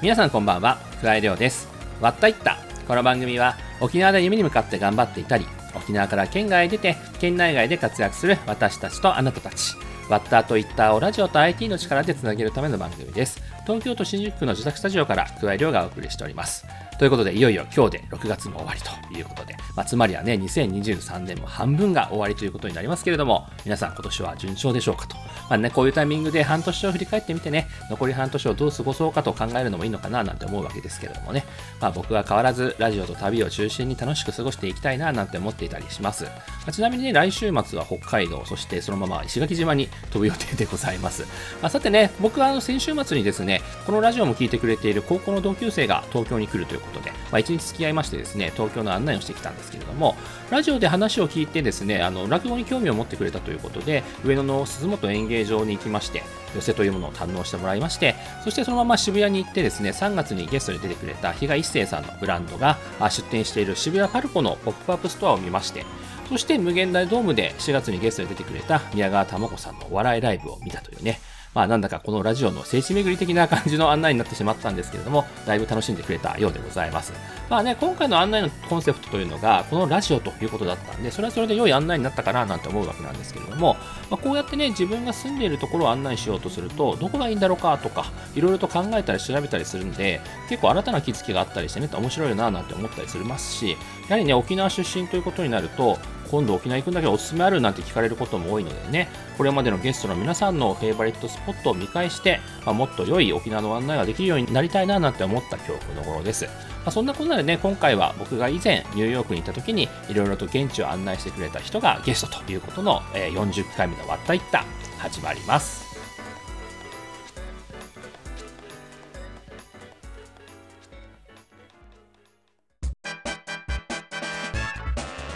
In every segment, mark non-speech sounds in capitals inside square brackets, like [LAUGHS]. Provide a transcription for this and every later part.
皆さんこんばんは。桑井亮です。わったいった。この番組は沖縄で夢に向かって頑張っていたり沖縄から県外へ出て県内外で活躍する私たちとあなたたち。ワッターといったをラジオと IT の力でつなげるための番組です。東京都新宿区の自宅スタジオから桑井亮がお送りしております。ということで、いよいよ今日で6月も終わりということで、まあ、つまりはね、2023年も半分が終わりということになりますけれども、皆さん今年は順調でしょうかと。まあね、こういうタイミングで半年を振り返ってみてね、残り半年をどう過ごそうかと考えるのもいいのかななんて思うわけですけれどもね、まあ僕は変わらずラジオと旅を中心に楽しく過ごしていきたいななんて思っていたりします。まあ、ちなみにね、来週末は北海道、そしてそのまま石垣島に飛ぶ予定でございます。まあ、さてね、僕はあの先週末にですね、このラジオも聞いてくれている高校の同級生が東京に来るということで、まあ、一日付き合いましてですね、東京の案内をしてきたんですけれども、ラジオで話を聞いてですね、あの落語に興味を持ってくれたということで、上野の鈴本演芸場に行きまして、寄席というものを堪能してもらいまして、そしてそのまま渋谷に行ってですね、3月にゲストで出てくれた比嘉一生さんのブランドが出店している渋谷パルコのポップアップストアを見まして、そして無限大ドームで4月にゲストで出てくれた宮川玉子さんのお笑いライブを見たというね、まあなんだかこのラジオの聖地巡り的な感じの案内になってしまったんですけれども、だいぶ楽しんでくれたようでございます。まあね、今回の案内のコンセプトというのが、このラジオということだったんで、それはそれで良い案内になったかななんて思うわけなんですけれども、まあ、こうやってね、自分が住んでいるところを案内しようとすると、どこがいいんだろうかとか、いろいろと考えたり調べたりするんで、結構新たな気づきがあったりしてね、面白いななんて思ったりしますし、やはりね、沖縄出身ということになると、今度沖縄行くんだけどおすすめあるなんて聞かれることも多いのでね、これまでのゲストの皆さんのフェイバリットスポットを見返して、まあ、もっと良い沖縄の案内ができるようになりたいななんて思った今日この頃です。まあ、そんなことでね、今回は僕が以前ニューヨークに行った時にいろいろと現地を案内してくれた人がゲストということの、え、40回目のわったいった始まります。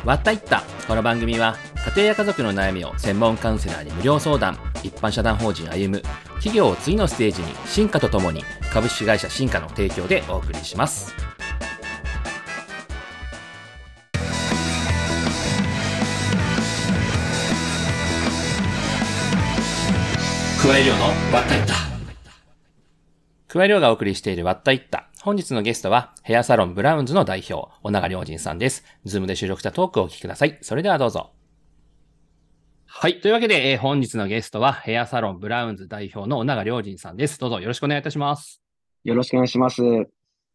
わったいった。この番組は家庭や家族の悩みを専門カウンセラーに無料相談。一般社団法人歩む。企業を次のステージに進化とともに株式会社進化の提供でお送りします。加え量のわったいった。加え量がお送りしているわったいった本日のゲストは、ヘアサロン BROWNSの代表、翁長良仁さんです。 Zoom で収録したトークをお聞きください。それではどうぞ。はい。というわけで、えー、本日のゲストは、ヘアサロン BROWNS代表の翁長良仁さんです。どうぞよろしくお願いいたします。よろしくお願いします。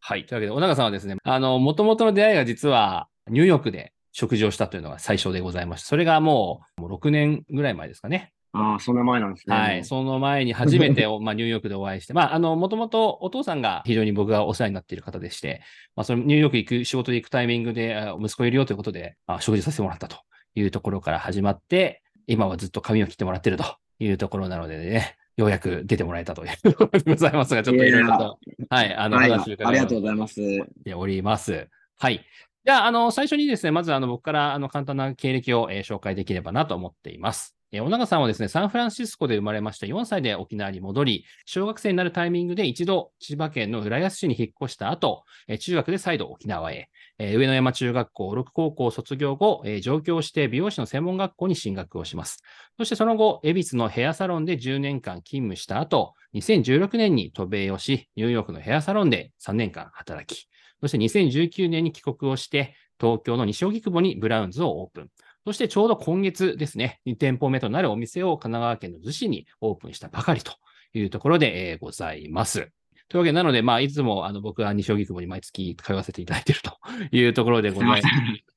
はい。というわけで、小長さんはですね、あの、元々の出会いが実は、ニューヨークで食事をしたというのが最初でございました。それがもう、もう6年ぐらい前ですかね。ああ、その前なんですね。はい。その前に初めて、[LAUGHS] まあ、ニューヨークでお会いして、まあ、あの、もともとお父さんが非常に僕がお世話になっている方でして、まあ、そのニューヨーク行く、仕事で行くタイミングで、息子いるよということで、まあ、食事させてもらったというところから始まって、今はずっと髪を切ってもらってるというところなのでね、ようやく出てもらえたというところでございますが、ちょっといろいろと、はい、あの、話を伺いありがとうございます。ております。はい。じゃあ、あの、最初にですね、まずあの、僕からあの、簡単な経歴を、えー、紹介できればなと思っています。え小長さんはですね、サンフランシスコで生まれました4歳で沖縄に戻り、小学生になるタイミングで一度千葉県の浦安市に引っ越した後、え中学で再度沖縄へ、え上野山中学校、六高校卒業後、え上京して美容師の専門学校に進学をします。そしてその後、恵比寿のヘアサロンで10年間勤務した後、2016年に渡米をし、ニューヨークのヘアサロンで3年間働き、そして2019年に帰国をして、東京の西荻窪にブラウンズをオープン。そしてちょうど今月ですね、2店舗目となるお店を神奈川県の逗子にオープンしたばかりというところで、え、ございます。というわけで、なので、まあ、いつも、あの、僕は西荻窪に毎月通わせていただいていると [LAUGHS] いうところでございます。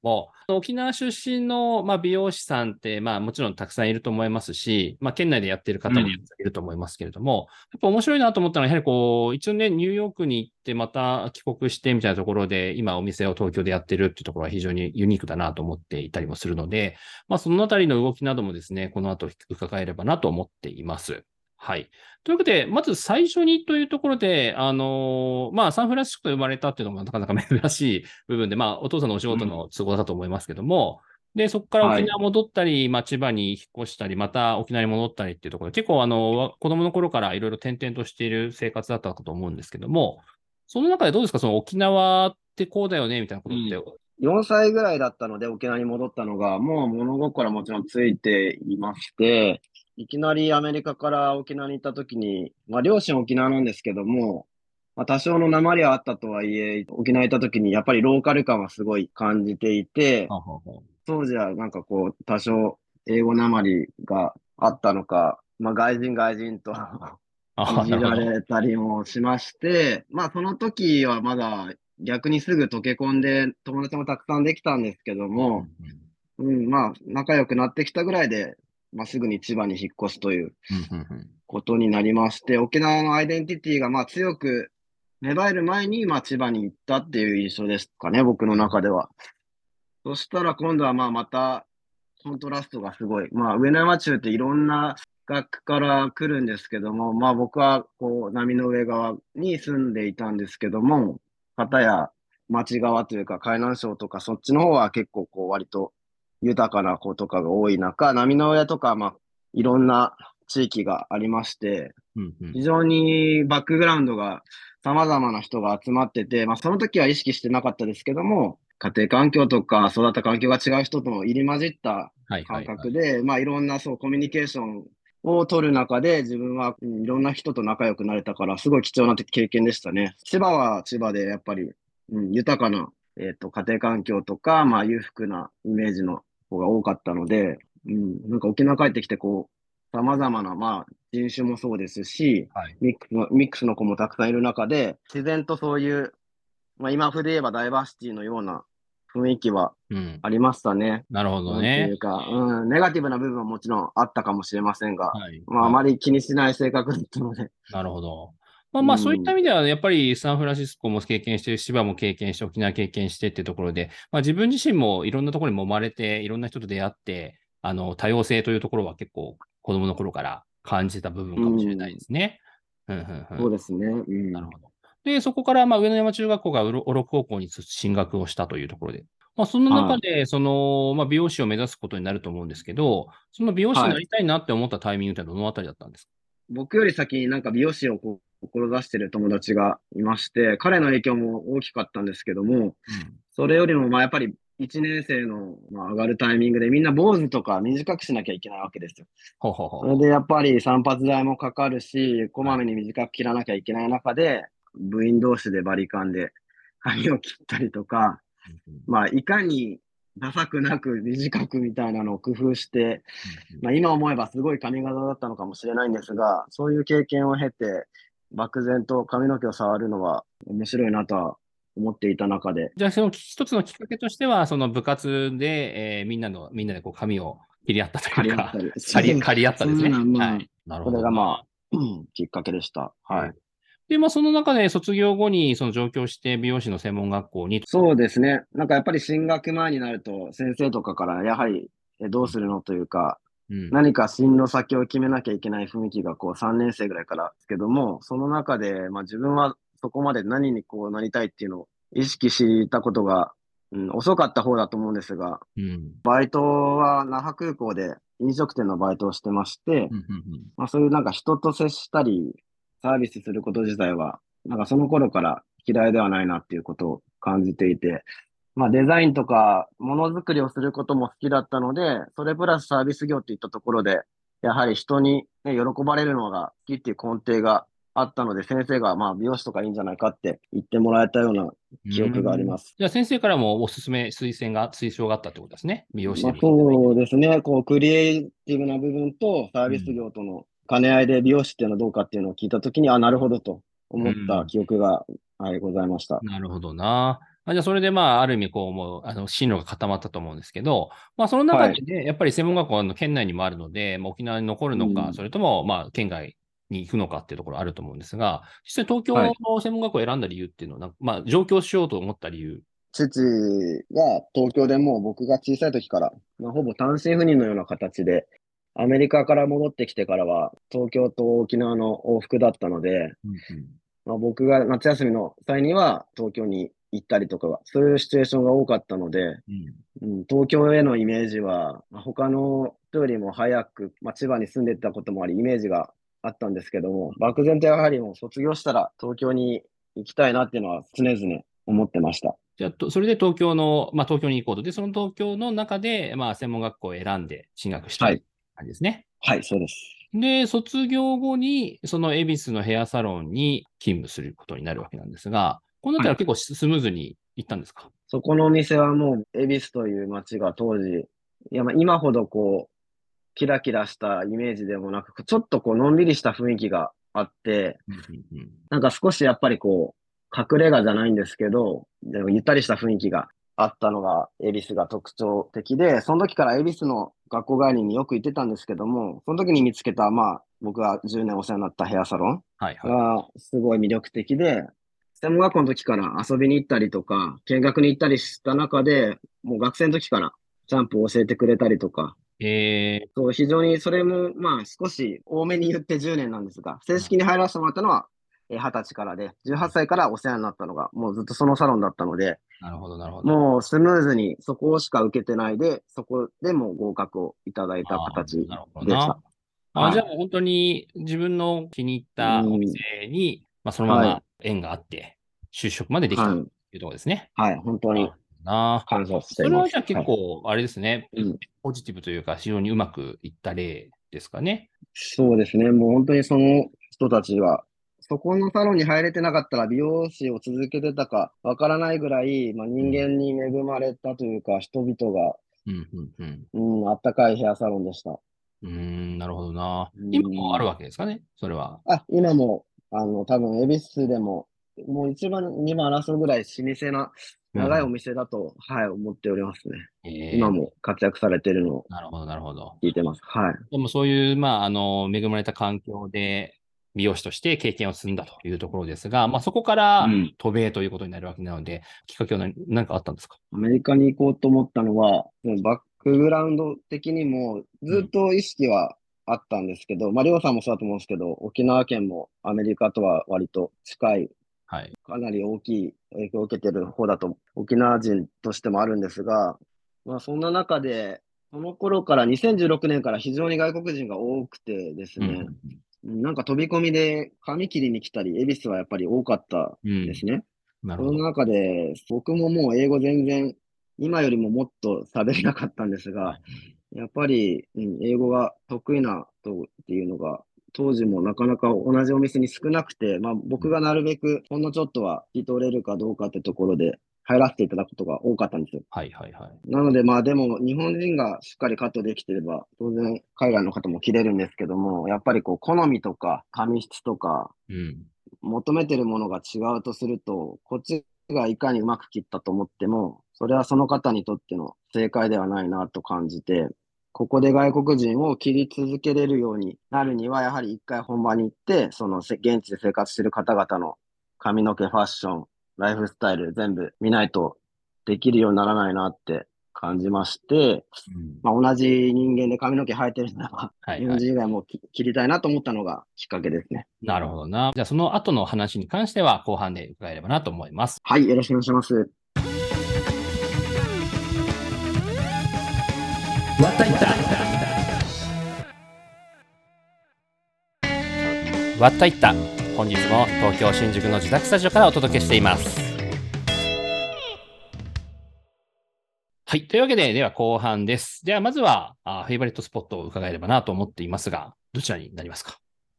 もう、沖縄出身の、まあ、美容師さんって、まあ、もちろんたくさんいると思いますし、まあ、県内でやっている方もいると思いますけれども、うん、やっぱ面白いなと思ったのは、やはりこう、一応ね、ニューヨークに行って、また帰国してみたいなところで、今お店を東京でやってるっていうところは非常にユニークだなと思っていたりもするので、まあ、そのあたりの動きなどもですね、この後伺えればなと思っています。はい。というわけで、まず最初にというところで、あのー、まあ、サンフランシスコで生まれたっていうのもなかなか [LAUGHS] 珍しい部分で、まあ、お父さんのお仕事の都合だと思いますけども、うん、で、そこから沖縄戻ったり、はい、まあ、千葉に引っ越したり、また沖縄に戻ったりっていうところで、結構、あの、子供の頃からいろいろ転々としている生活だったかと思うんですけども、その中でどうですか？その沖縄ってこうだよねみたいなことって、うん、4歳ぐらいだったので沖縄に戻ったのが、もう物心はもちろんついていまして、いきなりアメリカから沖縄に行った時に、まあ両親沖縄なんですけども、まあ、多少の鉛はあったとはいえ、沖縄行った時にやっぱりローカル感はすごい感じていて、ははは当時はなんかこう、多少英語鉛があったのか、まあ外人外人とあ [LAUGHS] いじられたりもしまして、まあその時はまだ逆にすぐ溶け込んで友達もたくさんできたんですけども、うん、まあ仲良くなってきたぐらいで、まあすぐに千葉に引っ越すということになりまして、沖縄のアイデンティティがまあ強く芽生える前にまあ千葉に行ったっていう印象ですかね、僕の中では。そしたら今度はまあまたコントラストがすごい。まあ上野山中っていろんな学から来るんですけども、まあ僕はこう波の上側に住んでいたんですけども、片や町側というか海南省とかそっちの方は結構こう割と豊かな子とかが多い中、波の上とかまあいろんな地域がありまして、うんうん非常にバックグラウンドが様々な人が集まってて、まあその時は意識してなかったですけども、家庭環境とか育った環境が違う人との入り混じったはいはい感はい覚で、まあいろんなそうコミュニケーションを取る中で自分はうんいろんな人と仲良くなれたから、すごい貴重な経験でしたね。千葉は千葉でやっぱり、うん、豊かな、えっと、家庭環境とか、まあ裕福なイメージの方が多かったので、うん、なんか沖縄帰ってきてこう、様々な、まあ人種もそうですし、はいミックスの、ミックスの子もたくさんいる中で、自然とそういう、まあ今風で言えばダイバーシティのような雰囲気はうん。ありましたね。なるほどなんていねう。か、うん、ネガティブな部分はもちろんあったかもしれませんが、はい。まあ、あまり気にしない性格だったので、なるほど。まあまあ、うんそういった意味では、やっぱりサンフランシスコも経験してる、千葉も経験して、沖縄経験してっていうところで、まあ自分自身もいろんなところに揉まれて、いろんな人と出会って、あの、多様性というところは結構子供の頃から感じた部分かもしれないですね。うんうんうんそうですね。うん。なるほど。で、そこから、まあ、上野山中学校が小禄高校に進学をしたというところで、まあ、その中で、その、まあ、美容師を目指すことになると思うんですけど、その美容師になりたいなって思ったタイミングってどのあたりだったんですか、僕より先になんか美容師をこう志してる友達がいまして、彼の影響も大きかったんですけども、それよりもまあやっぱり1年生のまあ上がるタイミングでみんな坊主とか短くしなきゃいけないわけですよ。ほうほうほ。そうれでやっぱり散髪代もかかるし、こまめに短く切らなきゃいけない中で、部員同士でバリカンで髪を切ったりとか、まあいかにダサくなく短くみたいなのを工夫して、まあ今思えばすごい髪型だったのかもしれないんですが、そういう経験を経て、漠然と髪の毛を触るのは面白いなとは思っていた中で、じゃあ、その一つのきっかけとしては、その部活で、えーみんなの、みんなでこう髪を切り合ったというか借り合った、り。合ったんですね。はい。なるほど。これがまあ、うんきっかけでした。はい。で、まあ、その中で卒業後に、その上京して美容師の専門学校に、そうですね。なんかやっぱり進学前になると、先生とかから、やはり、えどうするのというか、うん。何か進路先を決めなきゃいけない雰囲気がこう3年生ぐらいからですけども、その中で、まあ自分はそこまで何にこうなりたいっていうのを意識したことが、うん、遅かった方だと思うんですが、うん。バイトは那覇空港で飲食店のバイトをしてましてうん、うんうんまあそういうなんか人と接したり、サービスすること自体は、なんかその頃から嫌いではないなっていうことを感じていて、まあデザインとかものづくりをすることも好きだったので、それプラスサービス業っていったところで、やはり人に、ね、喜ばれるのが好きっていう根底があったので、先生がまあ美容師とかいいんじゃないかって言ってもらえたような記憶があります。じゃあ先生からもおすすめ、推薦が、推奨があったってことですね。美容師まあ、でもいいんじゃないそうですね。こう、クリエイティブな部分とサービス業との兼ね合いで美容師っていうのはどうかっていうのを聞いたときに、あ、なるほどと思った記憶が、はい、ございました。なるほどな。あじゃあ、それで、まあ、ある意味、こう、もう、あの、進路が固まったと思うんですけど、まあ、その中でね、やっぱり専門学校の県内にもあるので、まあ、沖縄に残るのか、うん。それとも、まあ、県外に行くのかっていうところあると思うんですが、実際東京はい。の専門学校を選んだ理由っていうのは、なんかまあ、上京しようと思った理由？父が東京でもう僕が小さい時から、まあ、ほぼ単身赴任のような形で、アメリカから戻ってきてからは、東京と沖縄の往復だったので、まあ、僕が夏休みの際には東京に行ったりとか、そういうシチュエーションが多かったので、うんうん、東京へのイメージは、まあ他の人よりも早く、まあ、千葉に住んでたこともあり、イメージがあったんですけども、漠然とやはりもう卒業したら東京に行きたいなっていうのは常々思ってました。じゃあ、とそれで東京の、まあ、東京に行こうと。で、その東京の中で、まあ、専門学校を選んで進学したはいい感じですね。はい、そうです。で、卒業後に、その恵比寿のヘアサロンに勤務することになるわけなんですが、この辺りは結構スムーズにいったんですか、そこのお店はもう、恵比寿という街が当時、いや、まあ今ほどこう、キラキラしたイメージでもなく、ちょっとこう、のんびりした雰囲気があって、なんか少しやっぱりこう、隠れ家じゃないんですけど、でもゆったりした雰囲気があったのが、恵比寿が特徴的で、その時から恵比寿の学校帰りによく行ってたんですけども、その時に見つけた、まあ、僕が10年お世話になったヘアサロンはいはい。がすごい魅力的で、専門学校の時から遊びに行ったりとか、見学に行ったりした中で、もう学生の時からジャンプを教えてくれたりとか、えそう、非常にそれも、まあ少し多めに言って10年なんですが、正式に入らせてもらったのは、えー20歳からで、18歳からお世話になったのが、もうずっとそのサロンだったので、ー、なるほど、なるほど。もうスムーズにそこしか受けてないで、そこでもう合格をいただいた形であーなるほどな。した。あはい。じゃあもう本当に自分の気に入ったお店に、まあ、そのまはま縁があって、就職までできたとはい。いうところですね。はい、本当になあ感謝しています。それはじゃあ結構、あれですね、はいうんポジティブというか、非常にうまくいった例ですかね。そうですね。もう本当にその人たちは、そこのサロンに入れてなかったら美容師を続けてたかわからないぐらい、まあ、人間に恵まれたというか、人々が、うん、うん、うん。うん、あったかいヘアサロンでした。うーん、なるほどな。うん今もあるわけですかね、それは。あ、今も、あの、多分、恵比寿でも、もう一番、二番争うぐらい老舗な、長いお店だと、はい、思っておりますね。えー今も活躍されてるのをなるほど、なるほど。聞いてます。はい。でもそういう、まあ、あの、恵まれた環境で、美容師として経験を積んだというところですが、まあ、そこからうん渡米ということになるわけなので、きっかけは何何かあったんですか？アメリカに行こうと思ったのは、もうバックグラウンド的にもずっと意識はあったんですけど、まあ、りょうさんもそうだと思うんですけど、沖縄県もアメリカとは割と近い、はい。かなり大きい影響を受けてる方だと、沖縄人としてもあるんですが、まあ、そんな中で、その頃から2016年から非常に外国人が多くてですね、なんか飛び込みで髪切りに来たり、恵比寿はやっぱり多かったうんですね。なるほど。その中で、僕ももう英語全然、今よりももっと喋れなかったんですが、やっぱり、うん、英語が得意な人っていうのが、当時もなかなか同じお店に少なくて、まあ僕がなるべくほんのちょっとは聞き取れるかどうかってところで入らせていただくことが多かったんですよ。はいはいはい。なのでまあでも日本人がしっかりカットできてれば、当然海外の方も切れるんですけども、やっぱりこう好みとか髪質とかうん。求めてるものが違うとすると、こっちがいかにうまく切ったと思っても、それはその方にとっての正解ではないなと感じて、ここで外国人を切り続けれるようになるには、やはり一回本場に行って、その現地で生活している方々の髪の毛、ファッション、ライフスタイル全部見ないとできるようにならないなって感じまして、うんまあ、同じ人間で髪の毛生えてるなら、はいはい。日本人以外もき切りたいなと思ったのがきっかけですね。なるほどな。じゃあその後の話に関しては後半で伺えればなと思います。はい、よろしくお願いします。わったいったわったいった本日も東京新宿の自宅スタジオからお届けしていますはい。というわけで、では後半です。では、まずは、あフェイバリットスポットを伺えればなと思っていますが、どちらになりますか？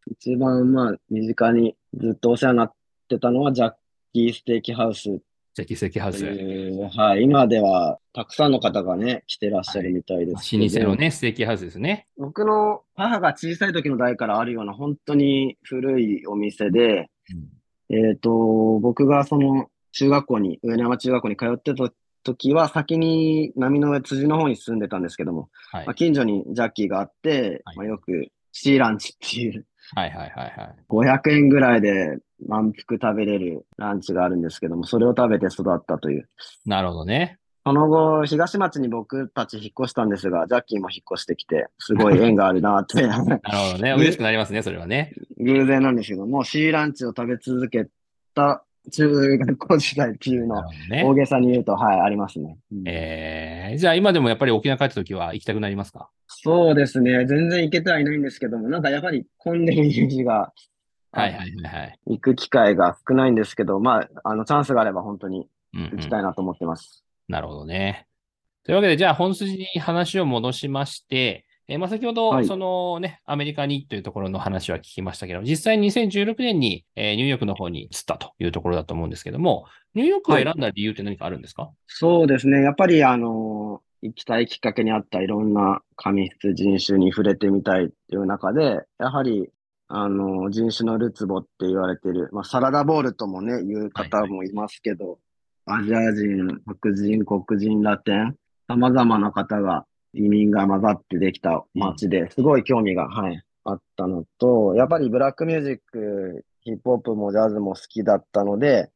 一番まあ身近にずっとお世話になってたのはジャッキーステーキハウスジャッキーステーキハウとス。いう、はい、今ではたくさんの方がね、来てらっしゃるみたいでまあすけど、老舗のね、ステーキハウスですね。僕の母が小さい時の代からあるような本当に古いお店で、えっと、僕がその中学校に、上野山中学校に通ってた時は先に波の上辻の方に住んでたんですけども、はい。まあ、近所にジャッキーがあって、はいまあ、よくシーランチっていうはいはいはいはい。500円ぐらいで満腹食べれるランチがあるんですけども、それを食べて育ったという。なるほどね。その後、東町に僕たち引っ越したんですが、ジャッキーも引っ越してきて、すごい縁があるなって、[LAUGHS] なるほどね。嬉しくなりますね、それはね。[LAUGHS] 偶然なんですけども、シーランチを食べ続けた中学校時代っていうのね大。げさに言うと、はい、ありますね。うんえー、じゃあ今でもやっぱり沖縄帰った時は行きたくなりますか？そうですね。全然行けてはいないんですけども、なんかやはり混んでるイメージが、はいはいはいはい。行く機会が少ないんですけど、まあ、あの、チャンスがあれば本当にうん、うん行きたいなと思ってます。なるほどね。というわけで、じゃあ本筋に話を戻しまして、えーまあ、先ほど、はい。そのね、アメリカにというところの話は聞きましたけど、実際に2016年に、えーニューヨークの方に移ったというところだと思うんですけども、ニューヨークを選んだ理由って何かあるんですか、そうですね。やっぱり、あの、行きたいきっかけにあったいろんな紙質人種に触れてみたいっていう中で、やはり、あの、人種のるつぼって言われてる、まあ、サラダボールともね、言う方もいますけど、アジア人、白人、黒人、ラテン、様々な方が、移民が混ざってできた街ですごい興味が、はい、あったのと、やっぱりブラックミュージック、ヒップホップもジャズも好きだったので、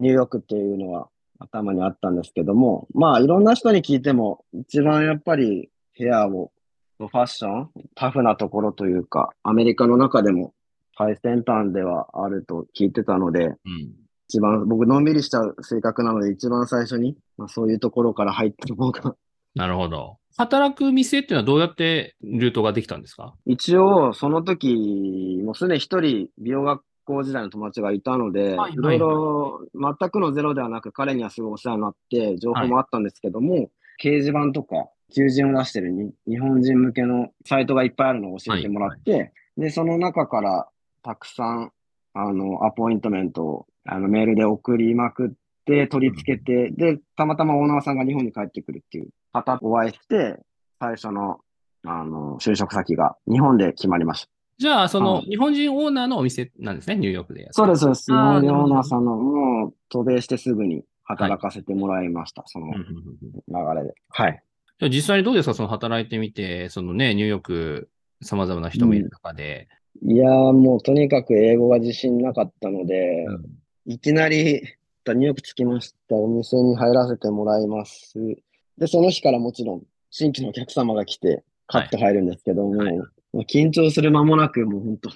ニューヨークっていうのは頭にあったんですけども、まあいろんな人に聞いても、一番やっぱりヘアを、ファッション、タフなところというか、アメリカの中でも最先端ではあると聞いてたので、うん。一番、僕のんびりした性格なので、一番最初に、まあ、そういうところから入った方が、なるほど。働く店っていうのはどうやってルートができたんですか？一応、その時、もうすでに一人美容学校時代の友達がいたので、はいい。ろいろ全くのゼロではなく、彼にはすごいお世話になって、情報もあったんですけども、掲示板とか、求人を出してるに日本人向けのサイトがいっぱいあるのを教えてもらって、で、その中からたくさん、あの、アポイントメントをあのメールで送りまくって、取り付けて、で、たまたまオーナーさんが日本に帰ってくるっていう方とお会いして、最初の、あの、就職先が日本で決まりました。じゃあ、そのはい日本人オーナーのお店なんですね、ニューヨークでそうです、そうです。日本人オーナーさんの、もう渡米してすぐに働かせてもらいました、そのうんうんうんうん流れで。はい。じゃあ実際にどうですかその働いてみて、そのね、ニューヨーク、様々な人もいる中で。いやーもうとにかく英語が自信なかったので、うんいきなり、ニューヨーク着きました。お店に入らせてもらいます。で、その日からもちろん、新規のお客様が来て、カッと入るんですけども、はいまあ緊張する間もなく、もう本当、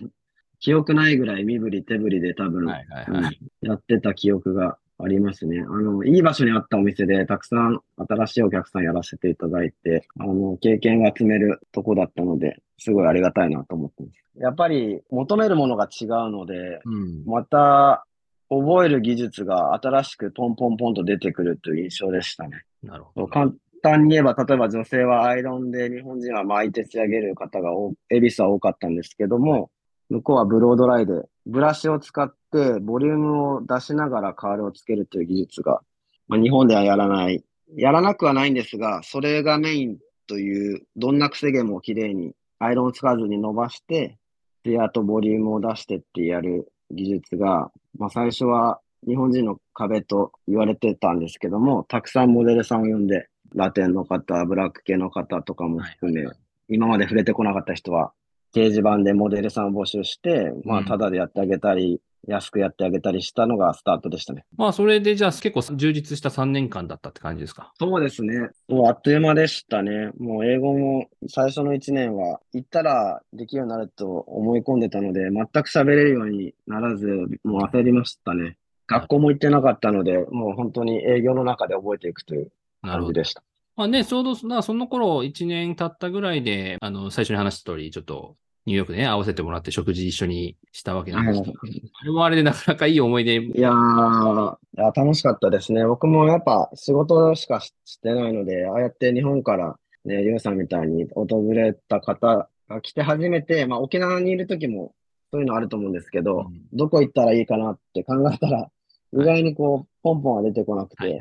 記憶ないぐらい身振り手振りで多分、はいはいはい。やってた記憶がありますね。あの、いい場所にあったお店で、たくさん新しいお客さんやらせていただいて、あの、経験が積めるとこだったので、すごいありがたいなと思ってます。やっぱり、求めるものが違うので、うん。また、覚える技術が新しくポンポンポンと出てくるという印象でしたね。なるほど。簡単に言えば、例えば女性はアイロンで日本人は巻いて仕上げる方が多、エビスは多かったんですけども、向こうはブロードライで、ブラシを使ってボリュームを出しながらカールをつけるという技術が、まあ、日本ではやらない。やらなくはないんですが、それがメインという、どんなくせ毛も綺麗にアイロンを使わずに伸ばして、ツヤとボリュームを出してってやる技術が、まあ最初は日本人の壁と言われてたんですけども、たくさんモデルさんを呼んで、ラテンの方、ブラック系の方とかも含め、今まで触れてこなかった人は、掲示板でモデルさんを募集して、まあ、うん。ただでやってあげたり、安くやってあげたりしたのがスタートでしたね。まあ、それでじゃあ結構充実した3年間だったって感じですか？そうですね。もうあっという間でしたね。もう英語も最初の1年は行ったらできるようになると思い込んでたので、全く喋れるようにならず、もう焦りましたね。学校も行ってなかったので、もう本当に営業の中で覚えていくというなるほど。感じでした。まあね、ちょうどその頃1年経ったぐらいで、あの、最初に話した通り、ちょっとニューヨークでね、合わせてもらって食事一緒にしたわけなんですけど、あれもあれでなかなかいい思い出。いやー、いや楽しかったですね。僕もやっぱ仕事しかししてないので、ああやって日本からね、リュウさんみたいに訪れた方が来て初めて、まあ沖縄にいる時もそういうのあると思うんですけど、うん。どこ行ったらいいかなって考えたら、意外にこう、ポンポンは出てこなくて、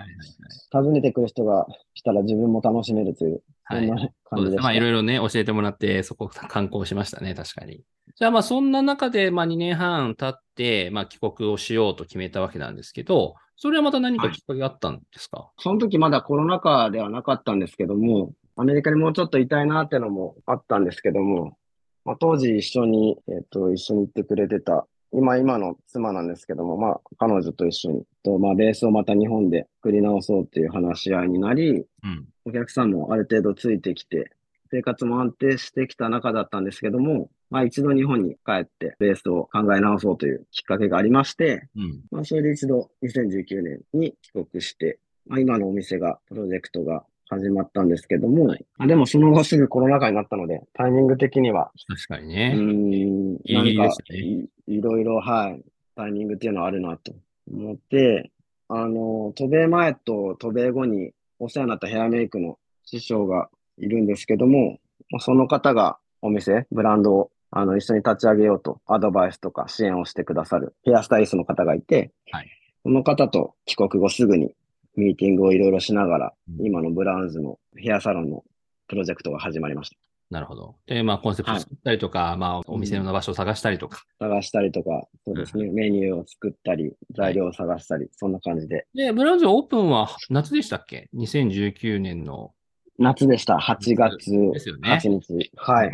訪ねてくる人が来たら自分も楽しめるという、はい。はいそうですね。まあ、いろいろね、教えてもらって、そこ観光しましたね、確かに。じゃあ、まあ、そんな中で、まあ、2年半経って、まあ、帰国をしようと決めたわけなんですけど、それはまた何かきっかけがあったんですか、その時まだコロナ禍ではなかったんですけども、アメリカにもうちょっといたいなってのもあったんですけども、まあ、当時一緒に、えっと、一緒に行ってくれてた、今、今の妻なんですけども、まあ、彼女と一緒に、とまあ、ベースをまた日本で作り直そうっていう話し合いになり、うん。お客さんもある程度ついてきて、生活も安定してきた中だったんですけども、まあ一度日本に帰ってベースを考え直そうというきっかけがありまして、うん。まあ、それで一度2019年に帰国して、まあ、今のお店が、プロジェクトが始まったんですけども、あでもその後すぐコロナ禍になったので、タイミング的には、う確かにね。ーん、なんかい、いろいろ、はい、タイミングっていうのはあるなと思って、あの、渡米前と渡米後にお世話になったヘアメイクの師匠がいるんですけども、まあその方がお店、ブランドをあの一緒に立ち上げようとアドバイスとか支援をしてくださるヘアスタイリストの方がいて、はい。その方と帰国後すぐにミーティングをいろいろしながら、うん今のブラウンズのヘアサロンのプロジェクトが始まりました。なるほど。で、まあ、コンセプト作ったりとか、まあ、お店の場所を探したりとか。探したりとか、そうですね、メニューを作ったり、材料を探したり、そんな感じで。で、ブラウンズオープンは夏でしたっけ ?2019 年の。夏でした。8月ですよね8日。はい。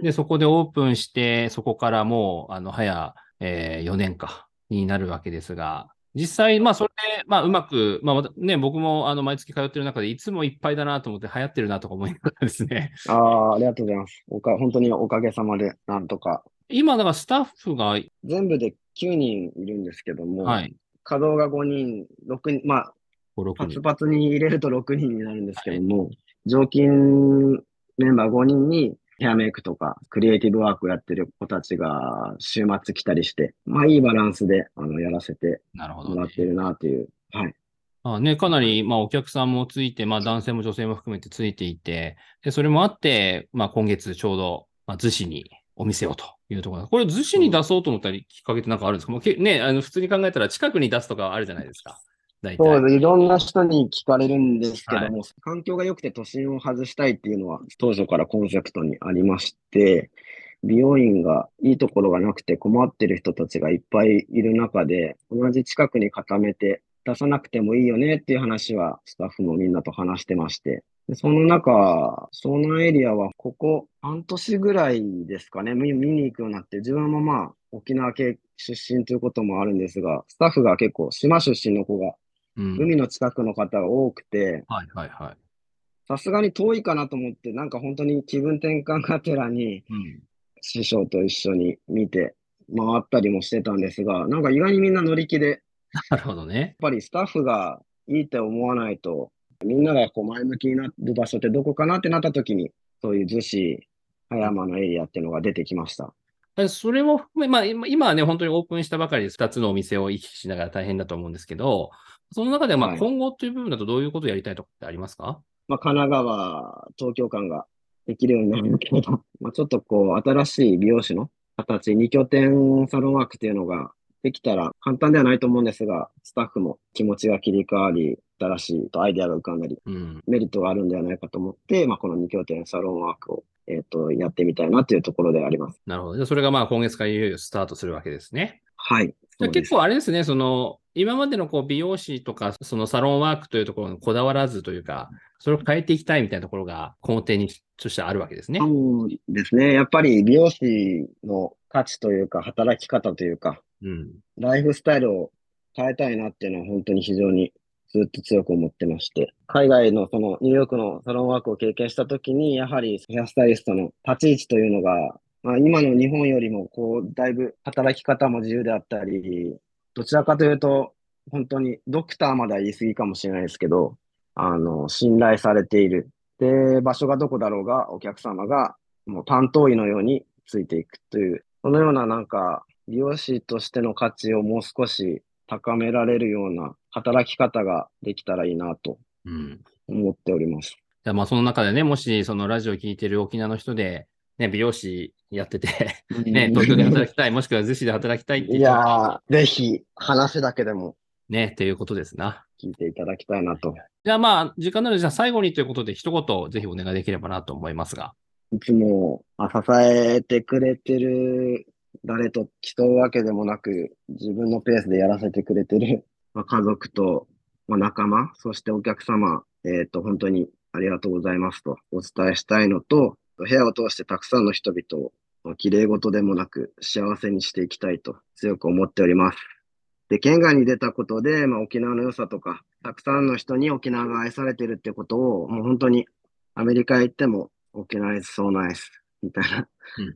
で、そこでオープンして、そこからもう、あの、早、えー4年か、になるわけですが、実際、まあ、それで、まあ、うまく、まあ、ね、僕も、あの、毎月通ってる中で、いつもいっぱいだなと思って、流行ってるなとか思いながらですね。ああ、ありがとうございます。おか、本当におかげさまで、なんとか。今、だからスタッフが、全部で9人いるんですけども、はい、稼働が5人、6人、まあ、5、6パツ人。パツに入れると6人になるんですけども、常勤メンバー5人にヘアメイクとかクリエイティブワークをやってる子たちが週末来たりして、まあいいバランスであのやらせてもらって。るなという。はい。あね、かなり、まあ、お客さんもついて、まあ、男性も女性も含めてついていて、で、それもあって、まあ、今月ちょうど、まあ、逗子にお店をというところだこれ、逗子に出そうと思ったり、きっかけってなんかあるんですか？もうけね、あの、普通に考えたら近くに出すとかあるじゃないですか。大体。そうです。いろんな人に聞かれるんですけどはも、環境が良くて都心を外したいっていうのは当初からコンセプトにありまして、美容院がいいところがなくて困ってる人たちがいっぱいいる中で、同じ近くに固めて出さなくてもいいよねっていう話はスタッフもみんなと話してまして、でその中、湘南エリアはここ半年ぐらいですかね、見見に行くようになって、自分もまあ沖縄系出身ということもあるんですが、スタッフが結構島出身の子がうん。海の近くの方が多くて、はいはいはい。さすがに遠いかなと思って、なんか本当に気分転換がてらにうん。師匠と一緒に見て回ったりもしてたんですが、なんか意外にみんな乗り気で、やっなるほどね。ぱりスタッフがいいって思わないと、みんながこう前向きになる場所ってどこかなってなった時に、そういう逗子、葉山のエリアっていうのが出てきました。でそれも含め、まあ、今今はね、本当にオープンしたばかりで2つのお店を行き来しながら大変だと思うんですけど、その中で、まあ、はい今後という部分だとどういうことをやりたいとかってありますか？まあ、神奈川、東京間ができるようになるけど、[LAUGHS] まあ、ちょっとこう、新しい美容師の形、二拠点サロンワークっていうのができたら簡単ではないと思うんですが、スタッフも気持ちが切り替わり、新しいアイデアが浮かんだり、うん。メリットがあるんではないかと思って、まあ、この二拠点サロンワークを、えっ、と、やってみたいなというところであります。なるほど。じゃあそれがまあ今月からいよいよスタートするわけですね。はい。じゃ結構あれですね、その、今までのこう美容師とか、そのサロンワークというところにこだわらずというか、それを変えていきたいみたいなところが根底にとしてあるわけですね。そうですね。やっぱり美容師の価値というか、働き方というか、うん。ライフスタイルを変えたいなっていうのは本当に非常にずっと強く思ってまして、海外のそのニューヨークのサロンワークを経験したときに、やはりヘアスタイリストの立ち位置というのが、まあ、今の日本よりもこう、だいぶ働き方も自由であったり、どちらかというと、本当にドクターまでは言い過ぎかもしれないですけど、あの、信頼されている。で、場所がどこだろうが、お客様がもう担当医のようについていくという、そのようななんか、美容師としての価値をもう少し高められるような働き方ができたらいいなとうん。思っております。じゃあまあその中でね、もしそのラジオを聞いてる沖縄の人で、ね、美容師やってて、ね、東京で働きたい、もしくは逗子で働きたいっていやー、ぜひ話だけでもね、っていうことですな。聞いていただきたいなと。じゃあまあ、時間なので、じゃあ最後にということで、一言ぜひお願いできればなと思いますが。いつもあ支えてくれてる誰と競うわけでもなく、自分のペースでやらせてくれてる、まあ、家族と、まあ、仲間、そしてお客様、えっ、と、本当にありがとうございますとお伝えしたいのと、部屋を通してたくさんの人々を、まあ綺麗事でもなく幸せにしていきたいと強く思っております。で、県外に出たことで、まあ、沖縄の良さとか、たくさんの人に沖縄が愛されてるってことを、もう本当にアメリカへ行っても、沖縄 is so nice みたいな、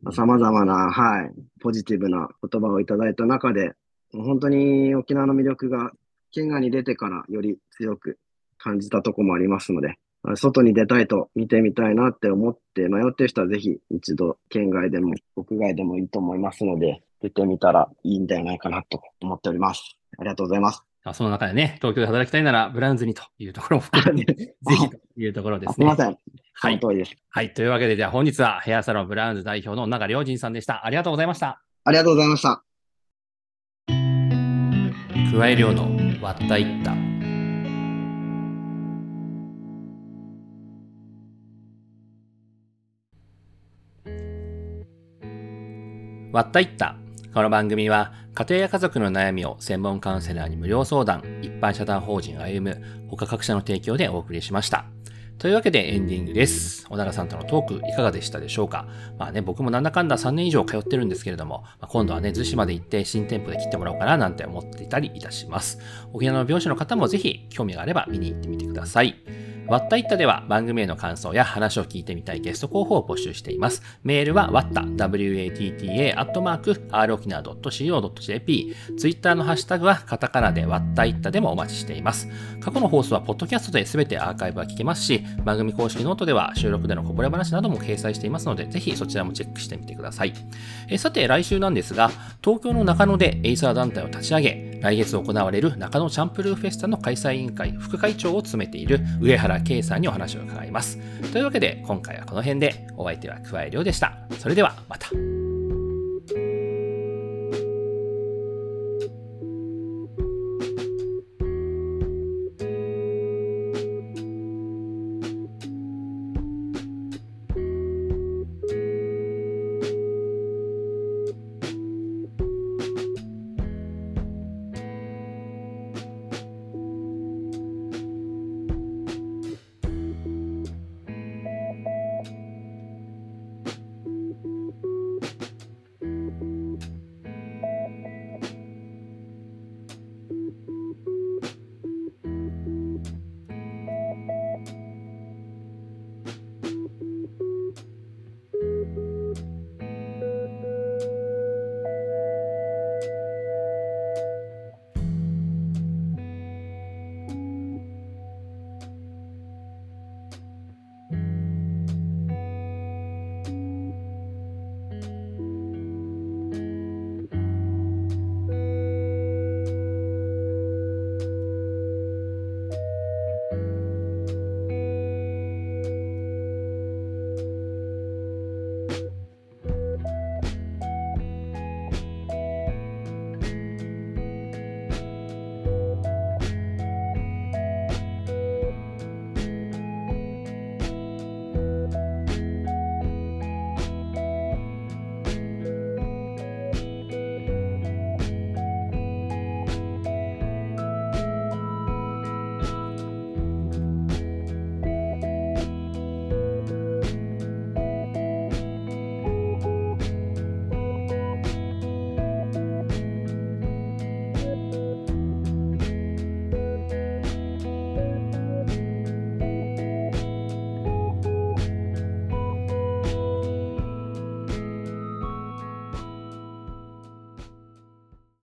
うん様々な、はい、ポジティブな言葉をいただいた中で、もう本当に沖縄の魅力が県外に出てからより強く感じたとこもありますので、あ外に出たいと見てみたいなって思って迷ってる人はぜひ一度県外でも国外でもいいと思いますので、出てみたらいいんではないかなと思っております。ありがとうございます。あその中でね、東京で働きたいなら、ブラウンズにというところも含めて、[LAUGHS] ぜひというところですすね。いません。その通りです。はい。というわけで、じゃあ本日はヘアサロンブラウンズ代表の永良仁さんでした。ありがとうございました。ありがとうございました。加え量の割ったいった。割ったいった。この番組は家庭や家族の悩みを専門カウンセラーに無料相談、一般社団法人歩む他各社の提供でお送りしました。というわけでエンディングです。小長さんとのトークいかがでしたでしょうか？まあね、僕もなんだかんだ3年以上通ってるんですけれども、まあ、今度はね、逗子まで行って新店舗で切ってもらおうかななんて思っていたりいたします。沖縄の美容師の方もぜひ興味があれば見に行ってみてください。わったいったでは番組への感想や話を聞いてみたいゲスト候補を募集しています。メールはわった、watta、アットマーク、 rokinawa.co.jp、ツイッターのハッシュタグはカタカナでわったいったでもお待ちしています。過去の放送はポッドキャストで全てアーカイブは聞けますし、番組公式ノートでは収録でのこぼれ話なども掲載していますので、ぜひそちらもチェックしてみてください。えさて、来週なんですが、東京の中野でエイサー団体を立ち上げ、来月行われる中野チャンプルーフェスタの開催委員会副会長を務めている上原圭さんにお話を伺います。というわけで、今回はこの辺で、お相手は桑井亮でした。それでは、また。